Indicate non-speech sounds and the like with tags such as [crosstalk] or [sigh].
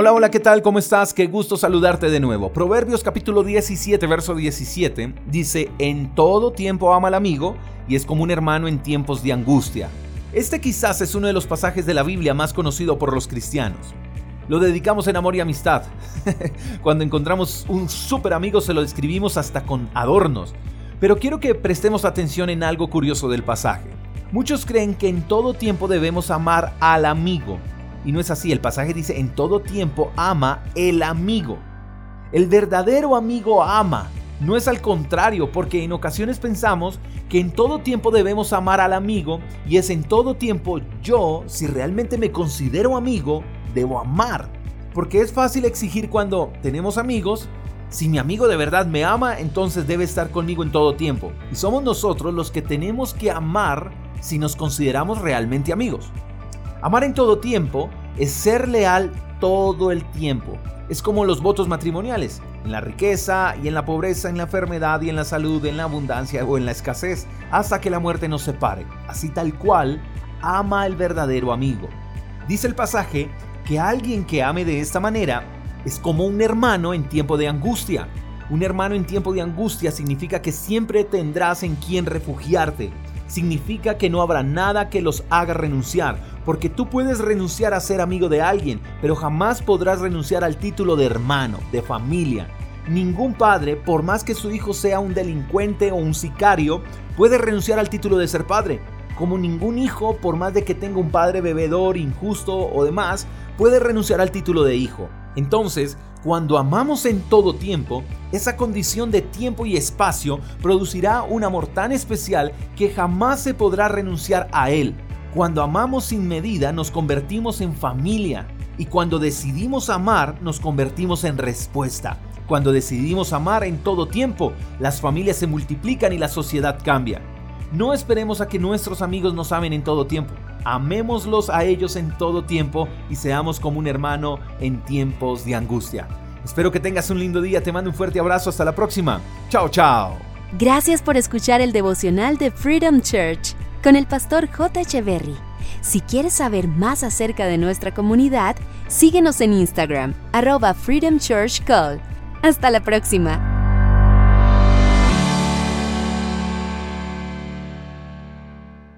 Hola, hola, ¿qué tal? ¿Cómo estás? Qué gusto saludarte de nuevo. Proverbios capítulo 17, verso 17 dice, en todo tiempo ama al amigo y es como un hermano en tiempos de angustia. Este quizás es uno de los pasajes de la Biblia más conocido por los cristianos. Lo dedicamos en amor y amistad. [laughs] Cuando encontramos un súper amigo se lo describimos hasta con adornos. Pero quiero que prestemos atención en algo curioso del pasaje. Muchos creen que en todo tiempo debemos amar al amigo. Y no es así, el pasaje dice, en todo tiempo ama el amigo. El verdadero amigo ama, no es al contrario, porque en ocasiones pensamos que en todo tiempo debemos amar al amigo y es en todo tiempo yo, si realmente me considero amigo, debo amar. Porque es fácil exigir cuando tenemos amigos, si mi amigo de verdad me ama, entonces debe estar conmigo en todo tiempo. Y somos nosotros los que tenemos que amar si nos consideramos realmente amigos. Amar en todo tiempo es ser leal todo el tiempo. Es como los votos matrimoniales, en la riqueza y en la pobreza, en la enfermedad y en la salud, en la abundancia o en la escasez, hasta que la muerte nos separe. Así tal cual, ama al verdadero amigo. Dice el pasaje que alguien que ame de esta manera es como un hermano en tiempo de angustia. Un hermano en tiempo de angustia significa que siempre tendrás en quien refugiarte. Significa que no habrá nada que los haga renunciar, porque tú puedes renunciar a ser amigo de alguien, pero jamás podrás renunciar al título de hermano, de familia. Ningún padre, por más que su hijo sea un delincuente o un sicario, puede renunciar al título de ser padre. Como ningún hijo, por más de que tenga un padre bebedor, injusto o demás, puede renunciar al título de hijo. Entonces, cuando amamos en todo tiempo, esa condición de tiempo y espacio producirá un amor tan especial que jamás se podrá renunciar a él. Cuando amamos sin medida nos convertimos en familia y cuando decidimos amar nos convertimos en respuesta. Cuando decidimos amar en todo tiempo, las familias se multiplican y la sociedad cambia. No esperemos a que nuestros amigos nos amen en todo tiempo. Amémoslos a ellos en todo tiempo y seamos como un hermano en tiempos de angustia. Espero que tengas un lindo día, te mando un fuerte abrazo, hasta la próxima. Chao, chao. Gracias por escuchar el devocional de Freedom Church con el pastor J. Echeverry. Si quieres saber más acerca de nuestra comunidad, síguenos en Instagram, arroba Freedom Church Call. Hasta la próxima.